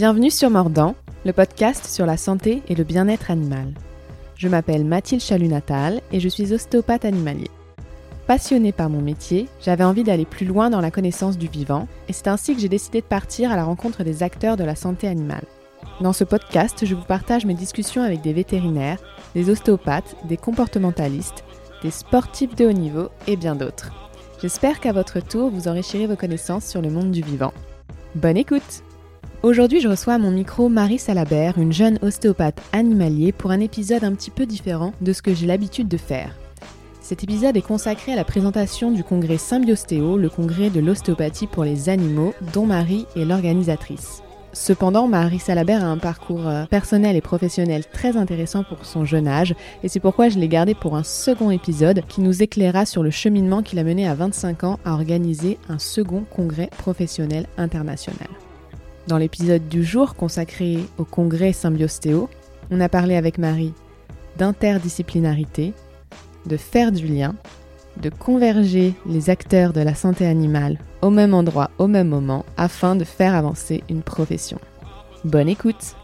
Bienvenue sur Mordant, le podcast sur la santé et le bien-être animal. Je m'appelle Mathilde Chalut-Natal et je suis ostéopathe animalier. Passionnée par mon métier, j'avais envie d'aller plus loin dans la connaissance du vivant et c'est ainsi que j'ai décidé de partir à la rencontre des acteurs de la santé animale. Dans ce podcast, je vous partage mes discussions avec des vétérinaires, des ostéopathes, des comportementalistes, des sportifs de haut niveau et bien d'autres. J'espère qu'à votre tour, vous enrichirez vos connaissances sur le monde du vivant. Bonne écoute Aujourd'hui, je reçois à mon micro Marie Salabert, une jeune ostéopathe animalier, pour un épisode un petit peu différent de ce que j'ai l'habitude de faire. Cet épisode est consacré à la présentation du congrès Symbiostéo, le congrès de l'ostéopathie pour les animaux, dont Marie est l'organisatrice. Cependant, Marie Salabert a un parcours euh, personnel et professionnel très intéressant pour son jeune âge, et c'est pourquoi je l'ai gardé pour un second épisode qui nous éclairera sur le cheminement qui l'a mené à 25 ans à organiser un second congrès professionnel international. Dans l'épisode du jour consacré au congrès Symbiostéo, on a parlé avec Marie d'interdisciplinarité, de faire du lien, de converger les acteurs de la santé animale au même endroit au même moment afin de faire avancer une profession. Bonne écoute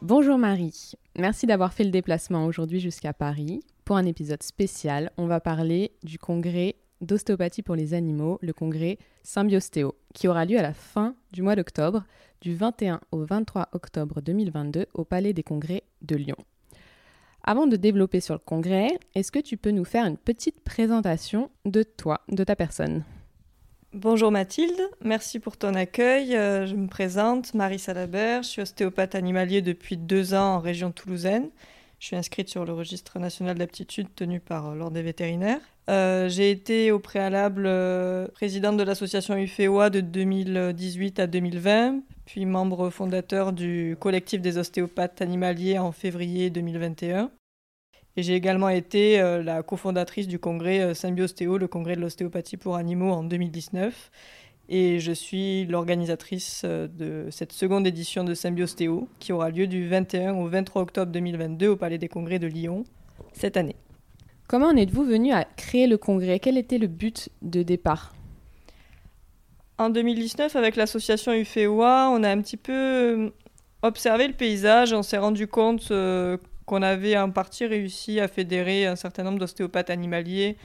Bonjour Marie, merci d'avoir fait le déplacement aujourd'hui jusqu'à Paris. Pour un épisode spécial, on va parler du congrès d'ostéopathie pour les animaux, le congrès Symbiostéo, qui aura lieu à la fin du mois d'octobre, du 21 au 23 octobre 2022 au Palais des Congrès de Lyon. Avant de développer sur le congrès, est-ce que tu peux nous faire une petite présentation de toi, de ta personne? Bonjour Mathilde, merci pour ton accueil. Euh, je me présente, Marie Salabert, je suis ostéopathe animalier depuis deux ans en région toulousaine. Je suis inscrite sur le registre national d'aptitude tenu par euh, l'Ordre des vétérinaires. Euh, j'ai été au préalable présidente de l'association UFEOA de 2018 à 2020, puis membre fondateur du collectif des ostéopathes animaliers en février 2021. Et j'ai également été euh, la cofondatrice du congrès euh, Symbiostéo, le congrès de l'ostéopathie pour animaux en 2019. Et je suis l'organisatrice euh, de cette seconde édition de Symbiostéo qui aura lieu du 21 au 23 octobre 2022 au Palais des Congrès de Lyon cette année. Comment en êtes-vous venu à créer le congrès? Quel était le but de départ? En 2019, avec l'association UFEOA, on a un petit peu euh, observé le paysage. On s'est rendu compte euh, qu'on avait en partie réussi à fédérer un certain nombre d'ostéopathes animaliers,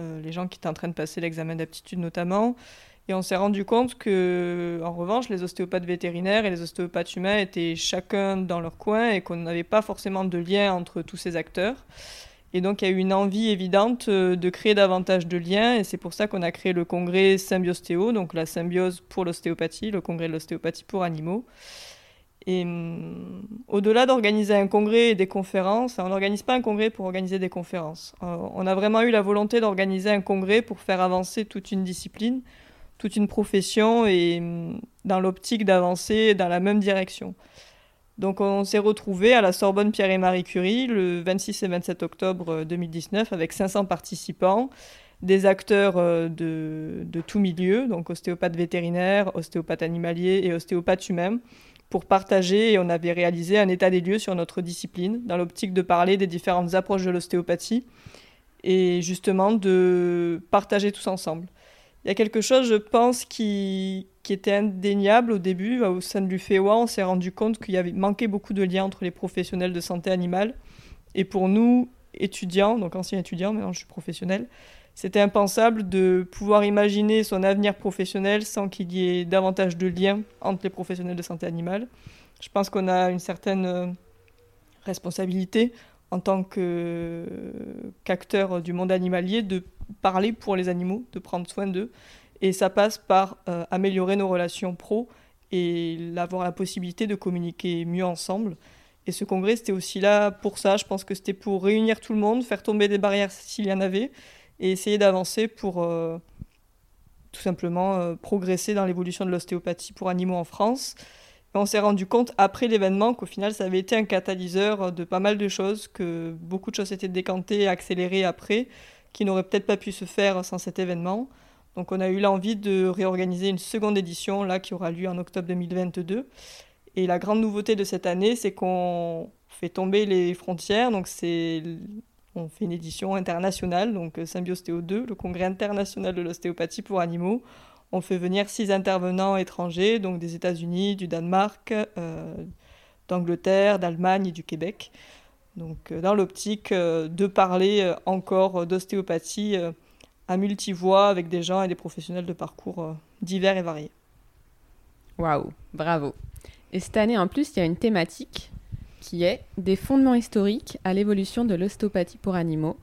euh, les gens qui étaient en train de passer l'examen d'aptitude notamment. Et on s'est rendu compte que, en revanche, les ostéopathes vétérinaires et les ostéopathes humains étaient chacun dans leur coin et qu'on n'avait pas forcément de lien entre tous ces acteurs. Et donc, il y a eu une envie évidente euh, de créer davantage de liens, et c'est pour ça qu'on a créé le congrès Symbiostéo, donc la symbiose pour l'ostéopathie, le congrès de l'ostéopathie pour animaux. Et hum, au-delà d'organiser un congrès et des conférences, on n'organise pas un congrès pour organiser des conférences. Euh, on a vraiment eu la volonté d'organiser un congrès pour faire avancer toute une discipline, toute une profession, et hum, dans l'optique d'avancer dans la même direction. Donc on s'est retrouvé à la Sorbonne Pierre et Marie Curie le 26 et 27 octobre 2019 avec 500 participants, des acteurs euh, de, de tout milieu, donc ostéopathes vétérinaires, ostéopathes animaliers et ostéopathes humains, pour partager et on avait réalisé un état des lieux sur notre discipline dans l'optique de parler des différentes approches de l'ostéopathie et justement de partager tous ensemble. Il y a quelque chose, je pense, qui, était indéniable au début. Au sein de l'UFEOA, on s'est rendu compte qu'il y avait manqué beaucoup de liens entre les professionnels de santé animale. Et pour nous, étudiants, donc anciens étudiants, maintenant je suis professionnel, c'était impensable de pouvoir imaginer son avenir professionnel sans qu'il y ait davantage de liens entre les professionnels de santé animale. Je pense qu'on a une certaine euh, responsabilité en tant qu'acteur du monde animalier de parler pour les animaux, de prendre soin d'eux. Et ça passe par euh, améliorer nos relations pro et avoir la possibilité de communiquer mieux ensemble. Et ce congrès, c'était aussi là pour ça. Je pense que c'était pour réunir tout le monde, faire tomber des barrières s'il y en avait, et essayer d'avancer pour euh, tout simplement euh, progresser dans l'évolution de l'ostéopathie pour animaux en France. on s'est rendu compte après l'événement qu'au final, ça avait été un catalyseur de pas mal de choses, que beaucoup de choses étaient décantées et accélérées après qui n'aurait peut-être pas pu se faire sans cet événement. Donc on a eu l'envie de réorganiser une seconde édition là qui aura lieu en octobre 2022. Et la grande nouveauté de cette année, c'est qu'on fait tomber les frontières. Donc c'est on fait une édition internationale, donc Symbiostéo 2, le congrès international de l'ostéopathie pour animaux. On fait venir six intervenants étrangers, donc des États-Unis, du Danemark, euh, d'Angleterre, d'Allemagne et du Québec. Donc dans l'optique de parler encore d'ostéopathie à multivoix avec des gens et des professionnels de parcours divers et variés. Waouh, bravo. Et cette année en plus, il y a une thématique qui est des fondements historiques à l'évolution de l'ostéopathie pour animaux,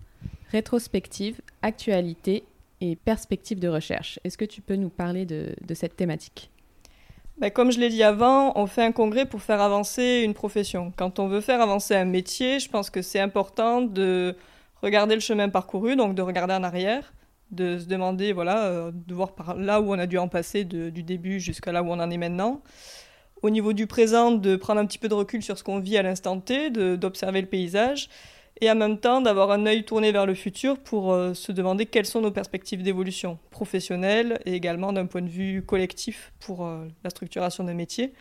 rétrospective, actualité et perspective de recherche. Est-ce que tu peux nous parler de, cette thématique? Ben, Comme je l'ai dit avant, on fait un congrès pour faire avancer une profession. Quand on veut faire avancer un métier, je pense que c'est important de regarder le chemin parcouru, donc de regarder en arrière, de se demander, voilà, euh, de voir par là où on a dû en passer du début jusqu'à là où on en est maintenant au niveau du présent, de prendre un petit peu de recul sur ce qu'on vit à l'instant T, d'observer le paysage, et en même temps d'avoir un œil tourné vers le futur pour euh, se demander quelles sont nos perspectives d'évolution professionnelle et également d'un point de vue collectif pour euh, la structuration des métiers.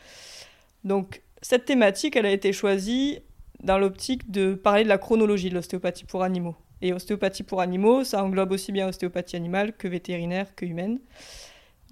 Donc cette thématique, elle a été choisie dans l'optique de parler de la chronologie de l'ostéopathie pour animaux. Et ostéopathie pour animaux, ça englobe aussi bien ostéopathie animale que vétérinaire que humaine.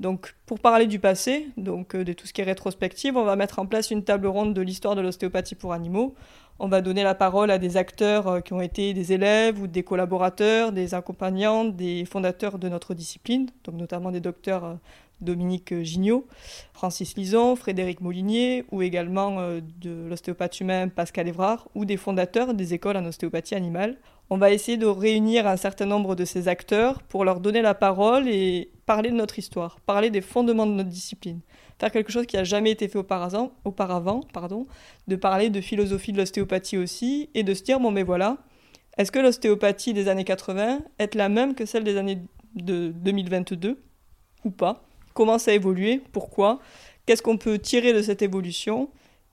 Donc, pour parler du passé, donc euh, de tout ce qui est rétrospective, on va mettre en place une table ronde de l'histoire de l'ostéopathie pour animaux. On va donner la parole à des acteurs euh, qui ont été des élèves ou des collaborateurs, des accompagnants, des fondateurs de notre discipline, donc notamment des docteurs euh, Dominique Gignot, Francis Lison, Frédéric Moulinier, ou également de l'ostéopathe humain Pascal Évrard, ou des fondateurs des écoles en ostéopathie animale. On va essayer de réunir un certain nombre de ces acteurs pour leur donner la parole et parler de notre histoire, parler des fondements de notre discipline, faire quelque chose qui n'a jamais été fait auparavant, pardon, de parler de philosophie de l'ostéopathie aussi, et de se dire, bon mais voilà, est-ce que l'ostéopathie des années 80 est la même que celle des années de 2022 ou pas? Comment ça a évolué? Pourquoi? Qu'est-ce qu'on peut tirer de cette évolution?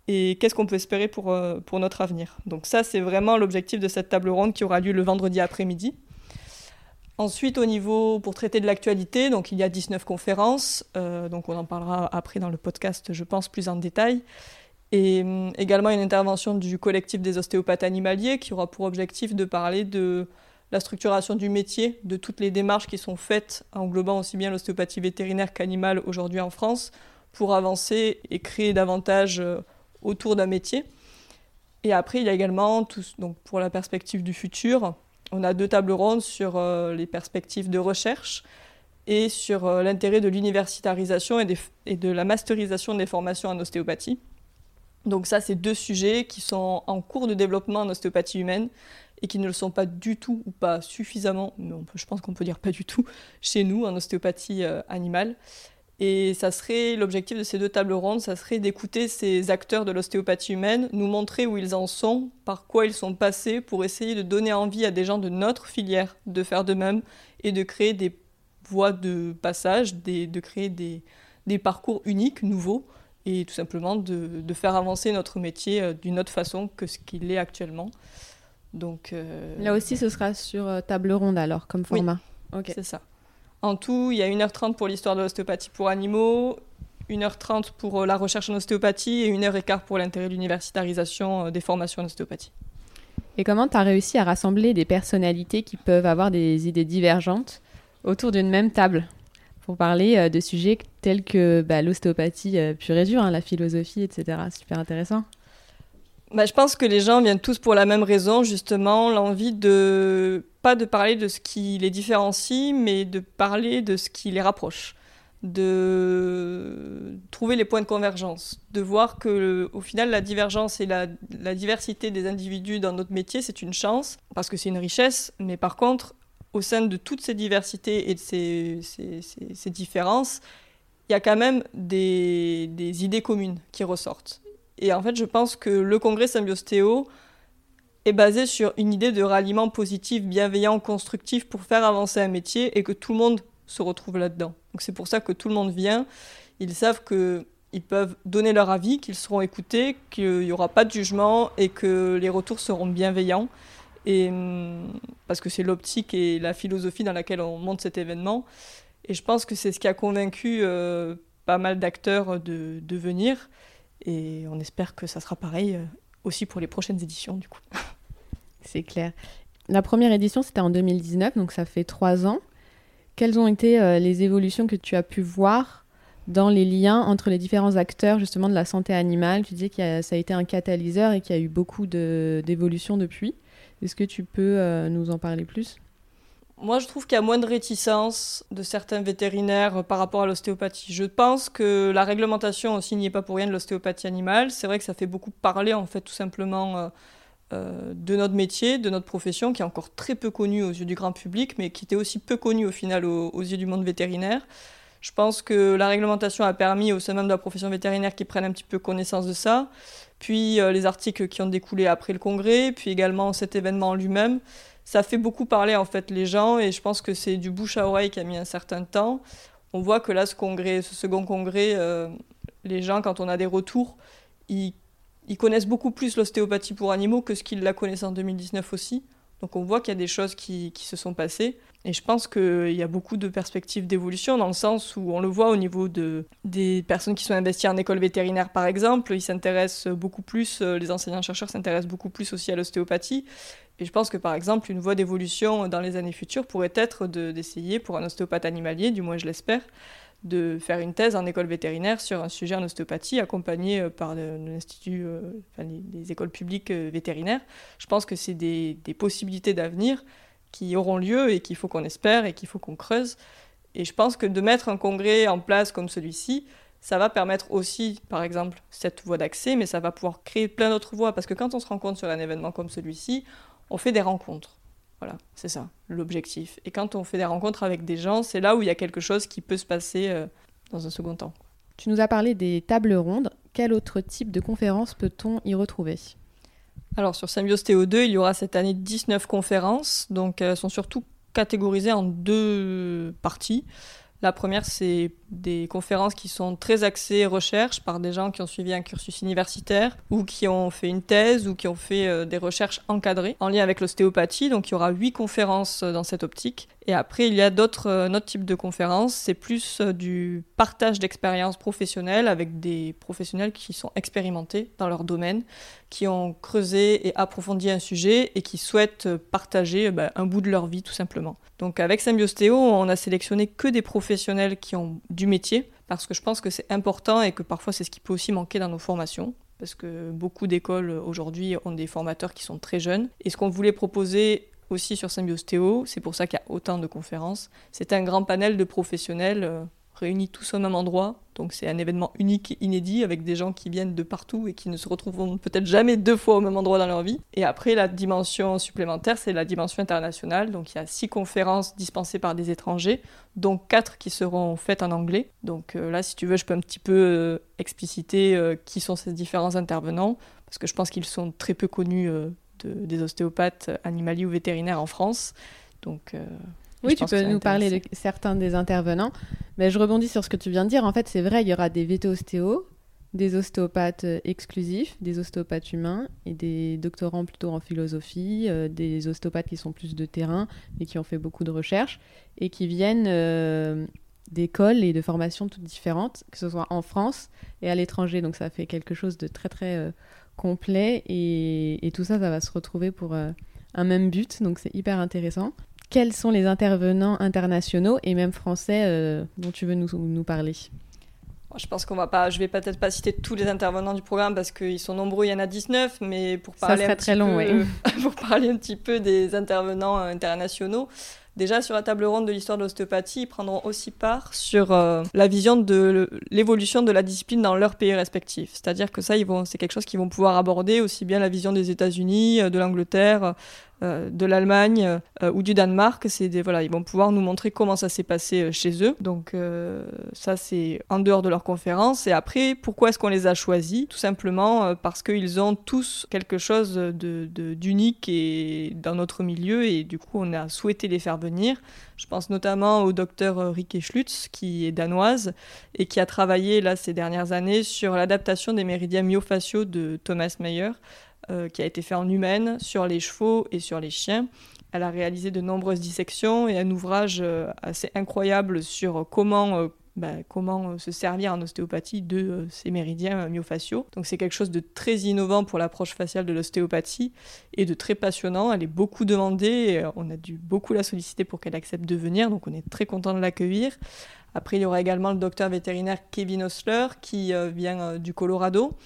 Et qu'est-ce qu'on peut espérer pour, euh, pour notre avenir? Donc ça, c'est vraiment l'objectif de cette table ronde qui aura lieu le vendredi après-midi. Ensuite, au niveau pour traiter de l'actualité, donc il y a 19 conférences, euh, donc on en parlera après dans le podcast, je pense, plus en détail. Et hum, également une intervention du collectif des ostéopathes animaliers qui aura pour objectif de parler de la structuration du métier, de toutes les démarches qui sont faites, englobant aussi bien l'ostéopathie vétérinaire qu'animale aujourd'hui en France, pour avancer et créer davantage euh, autour d'un métier. Et après, il y a également, donc pour la perspective du futur, on a deux tables rondes sur euh, les perspectives de recherche et sur euh, l'intérêt de l'universitarisation et, de la masterisation des formations en ostéopathie. Donc ça, c'est deux sujets qui sont en cours de développement en ostéopathie humaine et qui ne le sont pas du tout ou pas suffisamment, mais je pense qu'on peut dire pas du tout, chez nous en ostéopathie euh, animale. Et ça serait l'objectif de ces deux tables rondes, ça serait d'écouter ces acteurs de l'ostéopathie humaine, nous montrer où ils en sont, par quoi ils sont passés, pour essayer de donner envie à des gens de notre filière de faire de même et de créer des voies de passage, de créer des, parcours uniques, nouveaux, et tout simplement de, faire avancer notre métier euh, d'une autre façon que ce qu'il est actuellement. Donc euh, là aussi, ce sera sur euh, table ronde alors comme format. Oui, c'est ça. En tout, il y a 1h30 pour l'histoire de l'ostéopathie pour animaux, 1h30 pour euh, la recherche en ostéopathie et 1h15 pour l'intérêt de l'universitarisation euh, des formations en ostéopathie. Et comment tu as réussi à rassembler des personnalités qui peuvent avoir des idées divergentes autour d'une même table pour parler euh, de sujets tels que bah, l'ostéopathie pure et dure, hein, la philosophie, etc. Super intéressant. Bah, je pense que les gens viennent tous pour la même raison, justement, l'envie de pas de parler de ce qui les différencie, mais de parler de ce qui les rapproche, de trouver les points de convergence, de voir que au final la divergence et la, diversité des individus dans notre métier, c'est une chance, parce que c'est une richesse, mais par contre, au sein de toutes ces diversités et de ces, ces, différences, il y a quand même des, des idées communes qui ressortent. Et en fait, je pense que le congrès Symbiostéo est basé sur une idée de ralliement positif, bienveillant, constructif pour faire avancer un métier et que tout le monde se retrouve là-dedans. Donc c'est pour ça que tout le monde vient. Ils savent qu'ils peuvent donner leur avis, qu'ils seront écoutés, qu'il n'y aura pas de jugement et que les retours seront bienveillants. Et, hum, parce que c'est l'optique et la philosophie dans laquelle on monte cet événement. Et je pense que c'est ce qui a convaincu euh, pas mal d'acteurs de, de venir. Et on espère que ça sera pareil euh, aussi pour les prochaines éditions, du coup. C'est clair. La première édition, c'était en 2019, donc ça fait trois ans. Quelles ont été les évolutions que tu as pu voir dans les liens entre les différents acteurs justement de la santé animale? Tu disais que ça a été un catalyseur et qu'il y a eu beaucoup d'évolutions depuis. Est-ce que tu peux nous en parler plus? Moi, je trouve qu'il y a moins de réticence de certains vétérinaires par rapport à l'ostéopathie. Je pense que la réglementation aussi n'y est pas pour rien de l'ostéopathie animale. C'est vrai que ça fait beaucoup parler, en fait, tout simplement euh, de notre métier, de notre profession, qui est encore très peu connue aux yeux du grand public, mais qui était aussi peu connue au final aux, yeux du monde vétérinaire. Je pense que la réglementation a permis au sein même de la profession vétérinaire qu'ils prennent un petit peu connaissance de ça. Puis euh, les articles qui ont découlé après le congrès, puis également cet événement lui-même ça fait beaucoup parler en fait les gens et je pense que c'est du bouche à oreille qui a mis un certain temps. On voit que là, ce congrès, ce second congrès, euh, les gens, quand on a des retours, ils, connaissent beaucoup plus l'ostéopathie pour animaux que ce qu'ils la connaissent en 2019 aussi. Donc on voit qu'il y a des choses qui, qui se sont passées. Et je pense qu'il y a beaucoup de perspectives d'évolution dans le sens où on le voit au niveau de, des personnes qui sont investies en école vétérinaire par exemple, ils s'intéressent beaucoup plus, euh, les enseignants-chercheurs s'intéressent beaucoup plus aussi à l'ostéopathie. Et je pense que par exemple, une voie d'évolution dans les années futures pourrait être d'essayer pour un ostéopathe animalier, du moins je l'espère, de faire une thèse en école vétérinaire sur un sujet en ostéopathie accompagné euh, par l'Institut, euh, les, écoles publiques euh, vétérinaires. Je pense que c'est des, des, possibilités d'avenir qui auront lieu et qu'il faut qu'on espère et qu'il faut qu'on creuse. Et je pense que de mettre un congrès en place comme celui-ci, ça va permettre aussi, par exemple, cette voie d'accès, mais ça va pouvoir créer plein d'autres voies. Parce que quand on se rencontre sur un événement comme celui-ci, on fait des rencontres. Voilà, c'est ça l'objectif. Et quand on fait des rencontres avec des gens, c'est là où il y a quelque chose qui peut se passer euh, dans un second temps. Tu nous as parlé des tables rondes. Quel autre type de conférences peut-on y retrouver? Alors sur Symbiose TO2, il y aura cette année 19 conférences. Donc elles sont surtout catégorisées en deux parties. La première, c'est des conférences qui sont très axées recherche par des gens qui ont suivi un cursus universitaire ou qui ont fait une thèse ou qui ont fait euh, des recherches encadrées en lien avec l'ostéopathie. Donc il y aura huit conférences euh, dans cette optique. Et après, il y a d'autres euh, types de conférences. C'est plus du partage d'expériences professionnelles avec des professionnels qui sont expérimentés dans leur domaine, qui ont creusé et approfondi un sujet et qui souhaitent partager bah, un bout de leur vie tout simplement. Donc avec Symbiostéo, on a sélectionné que des professionnels qui ont du métier, parce que je pense que c'est important et que parfois c'est ce qui peut aussi manquer dans nos formations, parce que beaucoup d'écoles aujourd'hui ont des formateurs qui sont très jeunes. Et ce qu'on voulait proposer aussi sur Symbiostéo, c'est pour ça qu'il y a autant de conférences, c'est un grand panel de professionnels euh, réunis tous au même endroit. Donc c'est un événement unique et inédit avec des gens qui viennent de partout et qui ne se retrouveront peut-être jamais deux fois au même endroit dans leur vie. Et après, la dimension supplémentaire, c'est la dimension internationale. Donc il y a six conférences dispensées par des étrangers, dont quatre qui seront faites en anglais. Donc euh, là, si tu veux, je peux un petit peu euh, expliciter qui sont ces différents intervenants, parce que je pense qu'ils sont très peu connus des ostéopathes animaliers ou vétérinaires en France. Donc oui, tu peux nous parler de certains des intervenants. Mais je rebondis sur ce que tu viens de dire. En fait, c'est vrai, il y aura des véto-ostéos, des ostéopathes euh, exclusifs, des ostéopathes humains et des doctorants plutôt en philosophie, euh, des ostéopathes qui sont plus de terrain et qui ont fait beaucoup de recherches et qui viennent euh, d'écoles et de formations toutes différentes, que ce soit en France et à l'étranger. Donc ça fait quelque chose de très très complet et, et, tout ça, ça va se retrouver pour un même but. Donc c'est hyper intéressant. Quels sont les intervenants internationaux et même français euh, dont tu veux nous, nous parler? Je pense qu'on va pas, je vais peut-être pas citer tous les intervenants du programme parce qu'ils sont nombreux, il y en a 19, mais pour parler, un très long, pour parler un petit peu des intervenants internationaux, Déjà, sur la table ronde de l'histoire de l'ostéopathie, ils prendront aussi part sur euh, la vision de l'évolution de la discipline dans leur pays respectifs. C'est-à-dire que ça, c'est quelque chose qu'ils vont pouvoir aborder aussi bien la vision des États-Unis, euh, de l'Angleterre, de l'Allemagne euh, ou du Danemark. C'est des, voilà, ils vont pouvoir nous montrer comment ça s'est passé euh, chez eux. Donc ça, c'est en dehors de leur conférence. Et après, pourquoi est-ce qu'on les a choisis? Tout simplement parce qu'ils ont tous quelque chose d'unique de, et dans notre milieu et du coup, on a souhaité les faire venir. Je pense notamment au docteur Rike Schlutz, qui est danoise et qui a travaillé là ces dernières années sur l'adaptation des méridiens myofasciaux de Thomas Meyer euh, qui a été fait en humaine sur les chevaux et sur les chiens. Elle a réalisé de nombreuses dissections et un ouvrage euh, assez incroyable sur comment euh, bah, comment se servir en ostéopathie de ces méridiens myofasciaux. Donc c'est quelque chose de très innovant pour l'approche faciale de l'ostéopathie et de très passionnant. Elle est beaucoup demandée, on a dû beaucoup la solliciter pour qu'elle accepte de venir, donc on est très content de l'accueillir. Après, il y aura également le docteur vétérinaire Kevin Osler qui vient du Colorado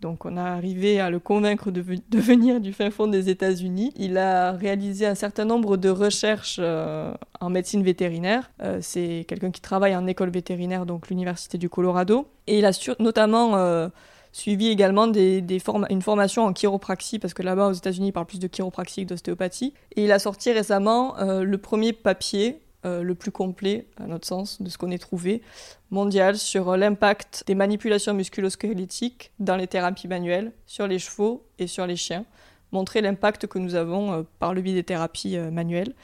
donc on a arrivé à le convaincre de, venir du fin fond des États-Unis. Il a réalisé un certain nombre de recherches euh, en médecine vétérinaire. Euh, c'est quelqu'un qui travaille en école vétérinaire, donc l'Université du Colorado. Et il a notamment euh, suivi également une formation en chiropraxie, parce que là-bas aux États-Unis, il parle plus de chiropraxie que d'ostéopathie. Et il a sorti récemment le premier papier euh, le plus complet, à notre sens, de ce qu'on ait trouvé, mondial, sur l'impact des manipulations musculosquelettiques dans les thérapies manuelles, sur les chevaux et sur les chiens, montrer l'impact que nous avons euh, par le biais des thérapies euh, manuelles.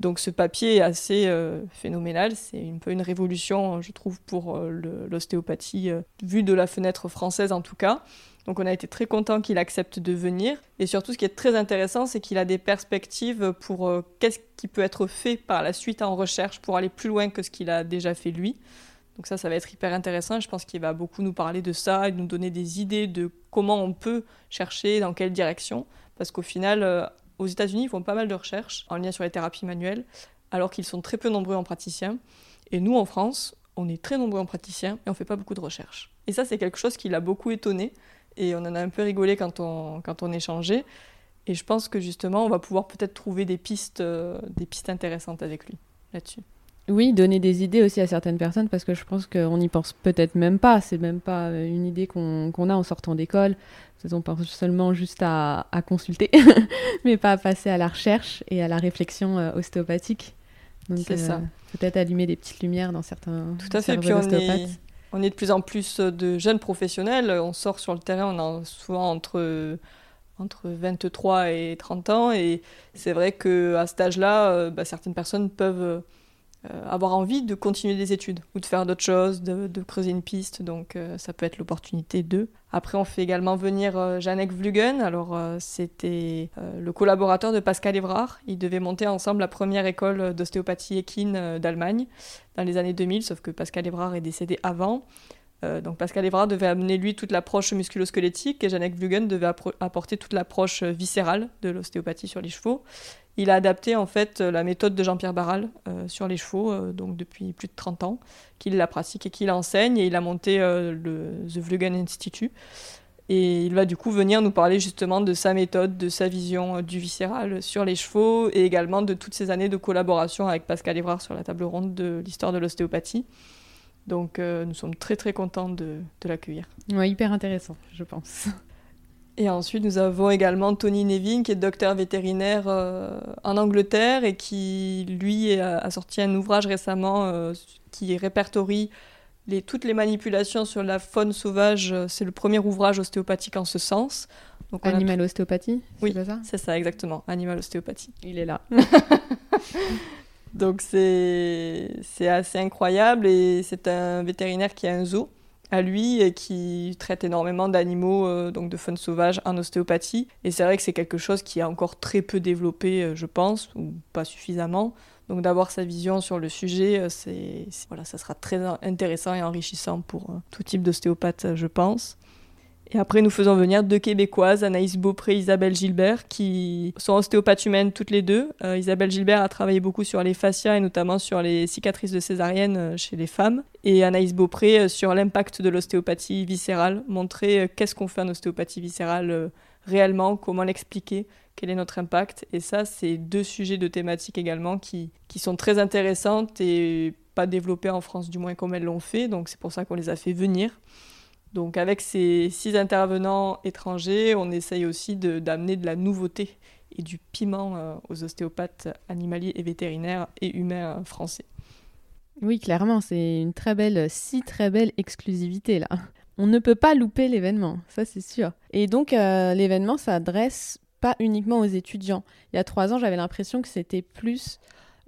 Donc ce papier est assez phénoménal, c'est un peu une révolution, je trouve, pour l'ostéopathie, vue de la fenêtre française en tout cas. Donc on a été très content qu'il accepte de venir. Et surtout, ce qui est très intéressant, c'est qu'il a des perspectives pour euh, qu'est-ce qui peut être fait par la suite en recherche pour aller plus loin que ce qu'il a déjà fait lui. Donc ça, ça va être hyper intéressant. Je pense qu'il va beaucoup nous parler de ça et nous donner des idées de comment on peut chercher, dans quelle direction. Parce qu'au final, euh, aux États-Unis, ils font pas mal de recherches en lien sur les thérapies manuelles, alors qu'ils sont très peu nombreux en praticiens. Et nous, en France, on est très nombreux en praticiens et on fait pas beaucoup de recherches. Et ça, c'est quelque chose qui l'a beaucoup étonné et on en a un peu rigolé quand on, quand on échangeait. Et je pense que justement, on va pouvoir peut-être trouver des pistes, euh, des pistes intéressantes avec lui là-dessus. Oui, donner des idées aussi à certaines personnes parce que je pense qu'on n'y pense peut-être même pas. C'est même pas euh, une idée qu'on a en sortant d'école. On pense seulement juste à, à consulter, mais pas à passer à la recherche et à la réflexion euh, ostéopathique. Donc, ça. Peut-être allumer des petites lumières dans certains. Tout à fait. Puis on est, on est de plus en plus de jeunes professionnels. On sort sur le terrain, on a souvent entre, entre 23 et 30 ans. Et c'est vrai qu'à cet âge-là, euh, bah, certaines personnes peuvent euh, avoir envie de continuer des études ou de faire d'autres choses, de, creuser une piste. Donc euh, ça peut être l'opportunité d'eux. Après, on fait également venir euh, Janek Vlugen. Alors c'était le collaborateur de Pascal Evrard. Ils devaient monter ensemble la première école d'ostéopathie équine d'Allemagne dans les années 2000, sauf que Pascal Evrard est décédé avant. Donc Pascal Evrard devait amener lui toute l'approche musculo-squelettique et Janek Vlugen devait apporter toute l'approche viscérale de l'ostéopathie sur les chevaux. Il a adapté en fait la méthode de Jean-Pierre Barral euh, sur les chevaux, euh, donc depuis plus de 30 ans, qu'il la pratique et qu'il enseigne, et il a monté euh, le The Vlugen Institute. Et il va du coup venir nous parler justement de sa méthode, de sa vision du viscéral sur les chevaux, et également de toutes ces années de collaboration avec Pascal Evrard sur la table ronde de l'histoire de l'ostéopathie. Donc nous sommes très très contents de, de l'accueillir. Ouais, hyper intéressant, je pense. Et ensuite, nous avons également Tony Nevin, qui est docteur vétérinaire euh, en Angleterre et qui, lui, a, sorti un ouvrage récemment euh, qui répertorie les, toutes les manipulations sur la faune sauvage. C'est le premier ouvrage ostéopathique en ce sens. Donc, Animal ostéopathie Oui, c'est ça, exactement. Animal ostéopathie. Il est là. Donc c'est assez incroyable et c'est un vétérinaire qui a un zoo à lui et qui traite énormément d'animaux, euh, donc de faune sauvage en ostéopathie. Et c'est vrai que c'est quelque chose qui est encore très peu développé, euh, je pense, ou pas suffisamment. Donc d'avoir sa vision sur le sujet, euh, c'est voilà, ça sera très intéressant et enrichissant pour tout type d'ostéopathe, je pense. Et après, nous faisons venir deux Québécoises, Anaïs Beaupré et Isabelle Gilbert, qui sont ostéopathes humaines toutes les deux. Euh, Isabelle Gilbert a travaillé beaucoup sur les fascias et notamment sur les cicatrices de césarienne euh, chez les femmes. Et Anaïs Beaupré euh, sur l'impact de l'ostéopathie viscérale, montrer qu'est-ce qu'on fait en ostéopathie viscérale réellement, comment l'expliquer, quel est notre impact. Et ça, c'est deux sujets de thématiques également qui, qui sont très intéressantes et pas développées en France, du moins comme elles l'ont fait. Donc c'est pour ça qu'on les a fait venir. Donc avec ces six intervenants étrangers, on essaye aussi d'amener de, la nouveauté et du piment euh, aux ostéopathes animaliers et vétérinaires et humains euh, français. Oui, clairement, c'est une très belle, si très belle exclusivité là. On ne peut pas louper l'événement, ça c'est sûr. Et donc euh, l'événement s'adresse pas uniquement aux étudiants. Il y a trois ans, j'avais l'impression que c'était plus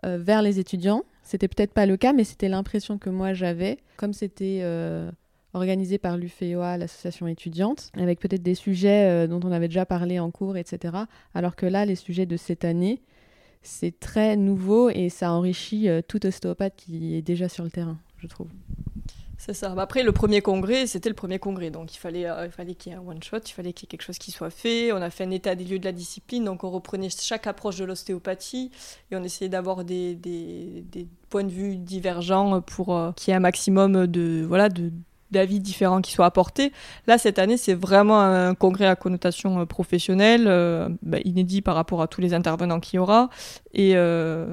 vers les étudiants. C'était peut-être pas le cas, mais c'était l'impression que moi j'avais. Comme c'était organisé par l'UFEOA, l'association étudiante, avec peut-être des sujets euh, dont on avait déjà parlé en cours, etc. Alors que là, les sujets de cette année, c'est très nouveau et ça enrichit euh, tout ostéopathe qui est déjà sur le terrain, je trouve. C'est ça. Bah, après, le premier congrès, c'était le premier congrès. Donc, il fallait, euh, il fallait qu'il y ait un one-shot, il fallait qu'il y ait quelque chose qui soit fait. On a fait un état des lieux de la discipline. Donc, on reprenait chaque approche de l'ostéopathie et on essayait d'avoir des, des, points de vue divergents pour qu'il y ait un maximum de, voilà, de, d'avis différents qui soient apportés. Là, cette année, c'est vraiment un congrès à connotation euh, professionnelle, euh, bah, inédit par rapport à tous les intervenants qu'il y aura, et, euh,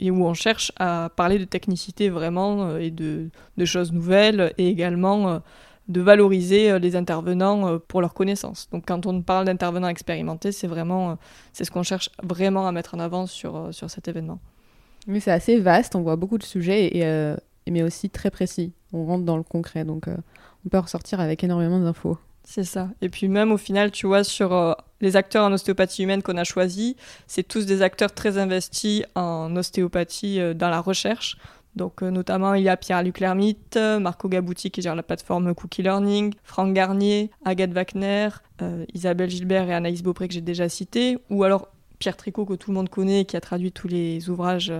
et, où on cherche à parler de technicité vraiment et de, de choses nouvelles, et également de valoriser les intervenants pour leurs connaissances. Donc quand on parle d'intervenants expérimentés, c'est vraiment c'est ce qu'on cherche vraiment à mettre en avant sur, sur cet événement. Mais c'est assez vaste, on voit beaucoup de sujets et, mais aussi très précis. On rentre dans le concret, donc euh, on peut ressortir avec énormément d'infos. C'est ça. Et puis même au final, tu vois, sur euh, les acteurs en ostéopathie humaine qu'on a choisis, c'est tous des acteurs très investis en ostéopathie euh, dans la recherche. Donc notamment, il y a Pierre-Luc Lermite, Marco Gabouti qui gère la plateforme Cookie Learning, Franck Garnier, Agathe Wagner, Isabelle Gilbert et Anaïs Beaupré que j'ai déjà cité, ou alors Pierre Tricot que tout le monde connaît qui a traduit tous les ouvrages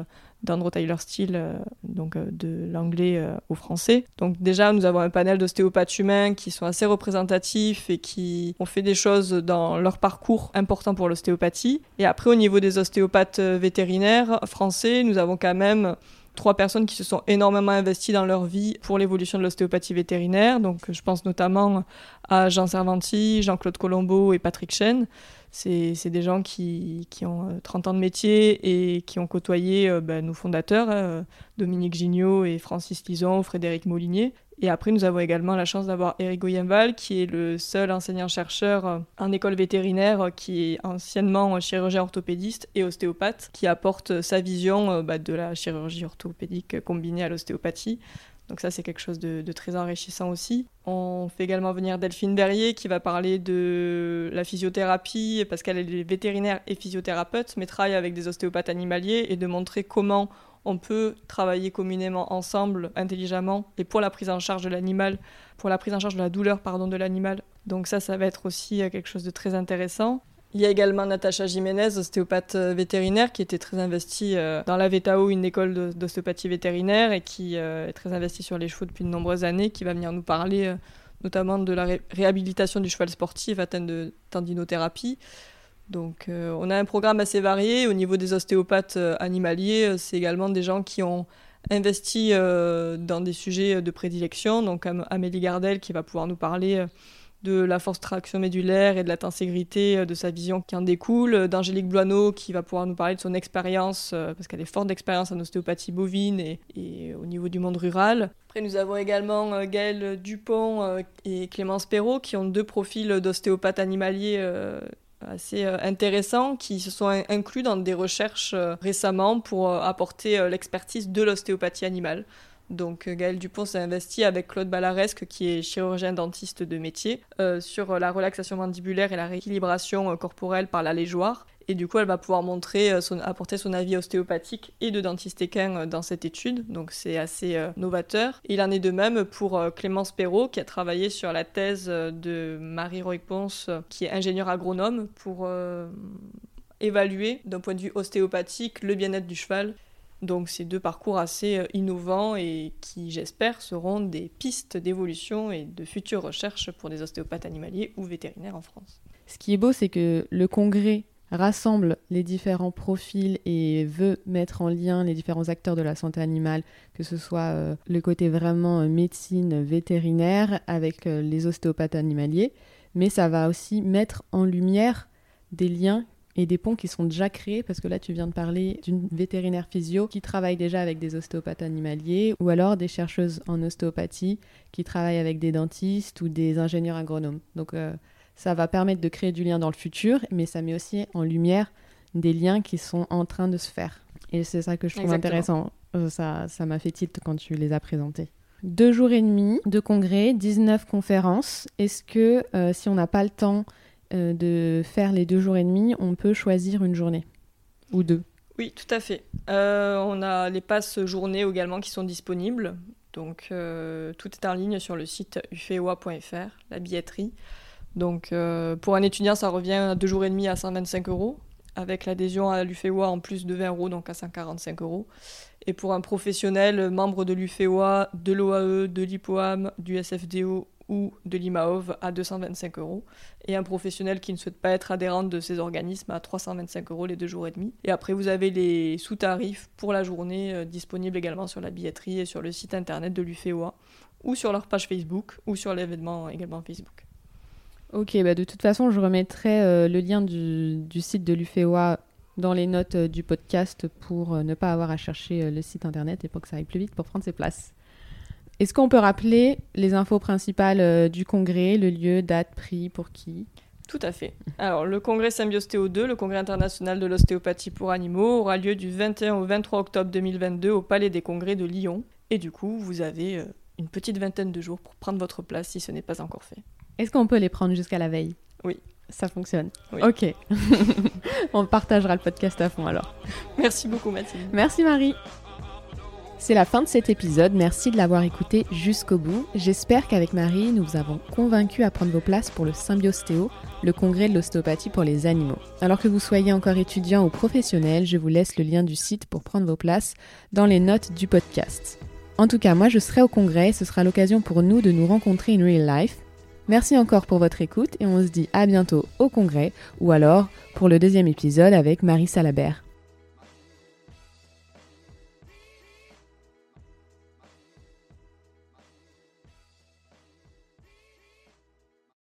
d'Andrew Tyler Steele, euh, donc euh, de l'anglais euh, au français. Donc déjà, nous avons un panel d'ostéopathes humains qui sont assez représentatifs et qui ont fait des choses dans leur parcours important pour l'ostéopathie. Et après, au niveau des ostéopathes vétérinaires français, nous avons quand même trois personnes qui se sont énormément investies dans leur vie pour l'évolution de l'ostéopathie vétérinaire. Donc je pense notamment à Jean Servanti, Jean-Claude Colombo et Patrick Chen c'est des gens qui, qui, ont 30 euh, ans de métier et qui ont côtoyé euh, bah, nos fondateurs, hein, Dominique Gignot et Francis Lison, Frédéric Molinier. Et après, nous avons également la chance d'avoir Eric Goyenval, qui est le seul enseignant-chercheur euh, en école vétérinaire, qui est anciennement chirurgien orthopédiste et ostéopathe, qui apporte sa vision bah, de la chirurgie orthopédique combinée à l'ostéopathie. Donc ça, c'est quelque chose de, très enrichissant aussi. On fait également venir Delphine Berrier qui va parler de la physiothérapie parce qu'elle est vétérinaire et physiothérapeute, mais travaille avec des ostéopathes animaliers et de montrer comment on peut travailler communément ensemble, intelligemment, et pour la prise en charge de l'animal, pour la prise en charge de la douleur pardon, de l'animal. Donc ça, ça va être aussi euh, quelque chose de très intéressant. Il y a également Natacha Jiménez, ostéopathe euh, vétérinaire, qui était très investie euh, dans la VETAO, une école d'ostéopathie vétérinaire, et qui est très investie sur les chevaux depuis de nombreuses années, qui va venir nous parler notamment de la réhabilitation du cheval sportif atteint de tendinothérapie. Donc on a un programme assez varié. Au niveau des ostéopathes animaliers, c'est également des gens qui ont investi dans des sujets de prédilection. Donc Amélie Gardel qui va pouvoir nous parler de la force traction médulaire et de la tenségrité euh, de sa vision qui en découle, d'Angélique Bloineau qui va pouvoir nous parler de son expérience, euh, parce qu'elle est forte d'expérience en ostéopathie bovine et, au niveau du monde rural. Après, nous avons également euh, Gaëlle Dupont et Clémence Perrault qui ont deux profils d'ostéopathes animaliers assez intéressants qui se sont inclus dans des recherches récemment pour apporter l'expertise de l'ostéopathie animale. Donc euh, Gaël Dupont s'est investi avec Claude Ballaresque, qui est chirurgien dentiste de métier, euh, sur la relaxation mandibulaire et la rééquilibration euh, corporelle par la légeoire. Et du coup, elle va pouvoir montrer, apporter son avis ostéopathique et de dentiste équin dans cette étude. Donc c'est assez novateur. il en est de même pour Clémence Perrault, qui a travaillé sur la thèse de Marie Roy-Ponce, qui est ingénieure agronome, pour évaluer d'un point de vue ostéopathique le bien-être du cheval donc c'est deux parcours assez euh, innovants et qui, j'espère, seront des pistes d'évolution et de futures recherches pour des ostéopathes animaliers ou vétérinaires en France. Ce qui est beau, c'est que le congrès rassemble les différents profils et veut mettre en lien les différents acteurs de la santé animale, que ce soit euh, le côté vraiment euh, médecine vétérinaire avec les ostéopathes animaliers, mais ça va aussi mettre en lumière des liens et des ponts qui sont déjà créés, parce que là tu viens de parler d'une vétérinaire physio qui travaille déjà avec des ostéopathes animaliers, ou alors des chercheuses en ostéopathie qui travaillent avec des dentistes ou des ingénieurs agronomes. Euh, ça va permettre de créer du lien dans le futur, mais ça met aussi en lumière des liens qui sont en train de se faire. Et c'est ça que je trouve intéressant. Euh, ça, ça m'a fait tilt quand tu les as présentés. Deux jours et demi de congrès, 19 conférences. Est-ce que euh, si on n'a pas le temps euh, de faire les deux jours et demi, on peut choisir une journée? Ou deux? Oui, tout à fait. Euh, on a les passes journées également qui sont disponibles. Donc tout est en ligne sur le site ufeoa.fr, la billetterie. Donc pour un étudiant, ça revient à deux jours et demi à 125 euros. avec l'adhésion à l'UFEWA en plus de 20 euros, donc à 145 euros. Et pour un professionnel, membre de l'UFEWA, de l'OAE, de l'IPOAM, du SFDO ou de l'IMAOV à 225 euros. Et un professionnel qui ne souhaite pas être adhérent de ces organismes à 325 euros les deux jours et demi. Et après, vous avez les sous-tarifs pour la journée euh, disponibles également sur la billetterie et sur le site internet de l'UFEWA ou sur leur page Facebook ou sur l'événement également Facebook. Ok, bah de toute façon, je remettrai euh, le lien du, site de l'UFEWA dans les notes euh, du podcast pour ne pas avoir à chercher le site internet et pour que ça aille plus vite pour prendre ses places. Est-ce qu'on peut rappeler les infos principales euh, du congrès, le lieu, date, prix, pour qui? Tout à fait. Alors, le congrès Symbiostéo 2, le congrès international de l'ostéopathie pour animaux, aura lieu du 21 au 23 octobre 2022 au Palais des Congrès de Lyon. Et du coup, vous avez euh, une petite vingtaine de jours pour prendre votre place si ce n'est pas encore fait. Est-ce qu'on peut les prendre jusqu'à la veille? Oui. Ça fonctionne. Oui. Ok. On partagera le podcast à fond alors. Merci beaucoup Mathilde. Merci Marie. C'est la fin de cet épisode, merci de l'avoir écouté jusqu'au bout. J'espère qu'avec Marie, nous vous avons convaincu à prendre vos places pour le Symbiostéo, le congrès de l'ostéopathie pour les animaux. Alors que vous soyez encore étudiant ou professionnel, je vous laisse le lien du site pour prendre vos places dans les notes du podcast. En tout cas, moi je serai au congrès, ce sera l'occasion pour nous de nous rencontrer in real life. Merci encore pour votre écoute et on se dit à bientôt au congrès ou alors pour le deuxième épisode avec Marie Salabert.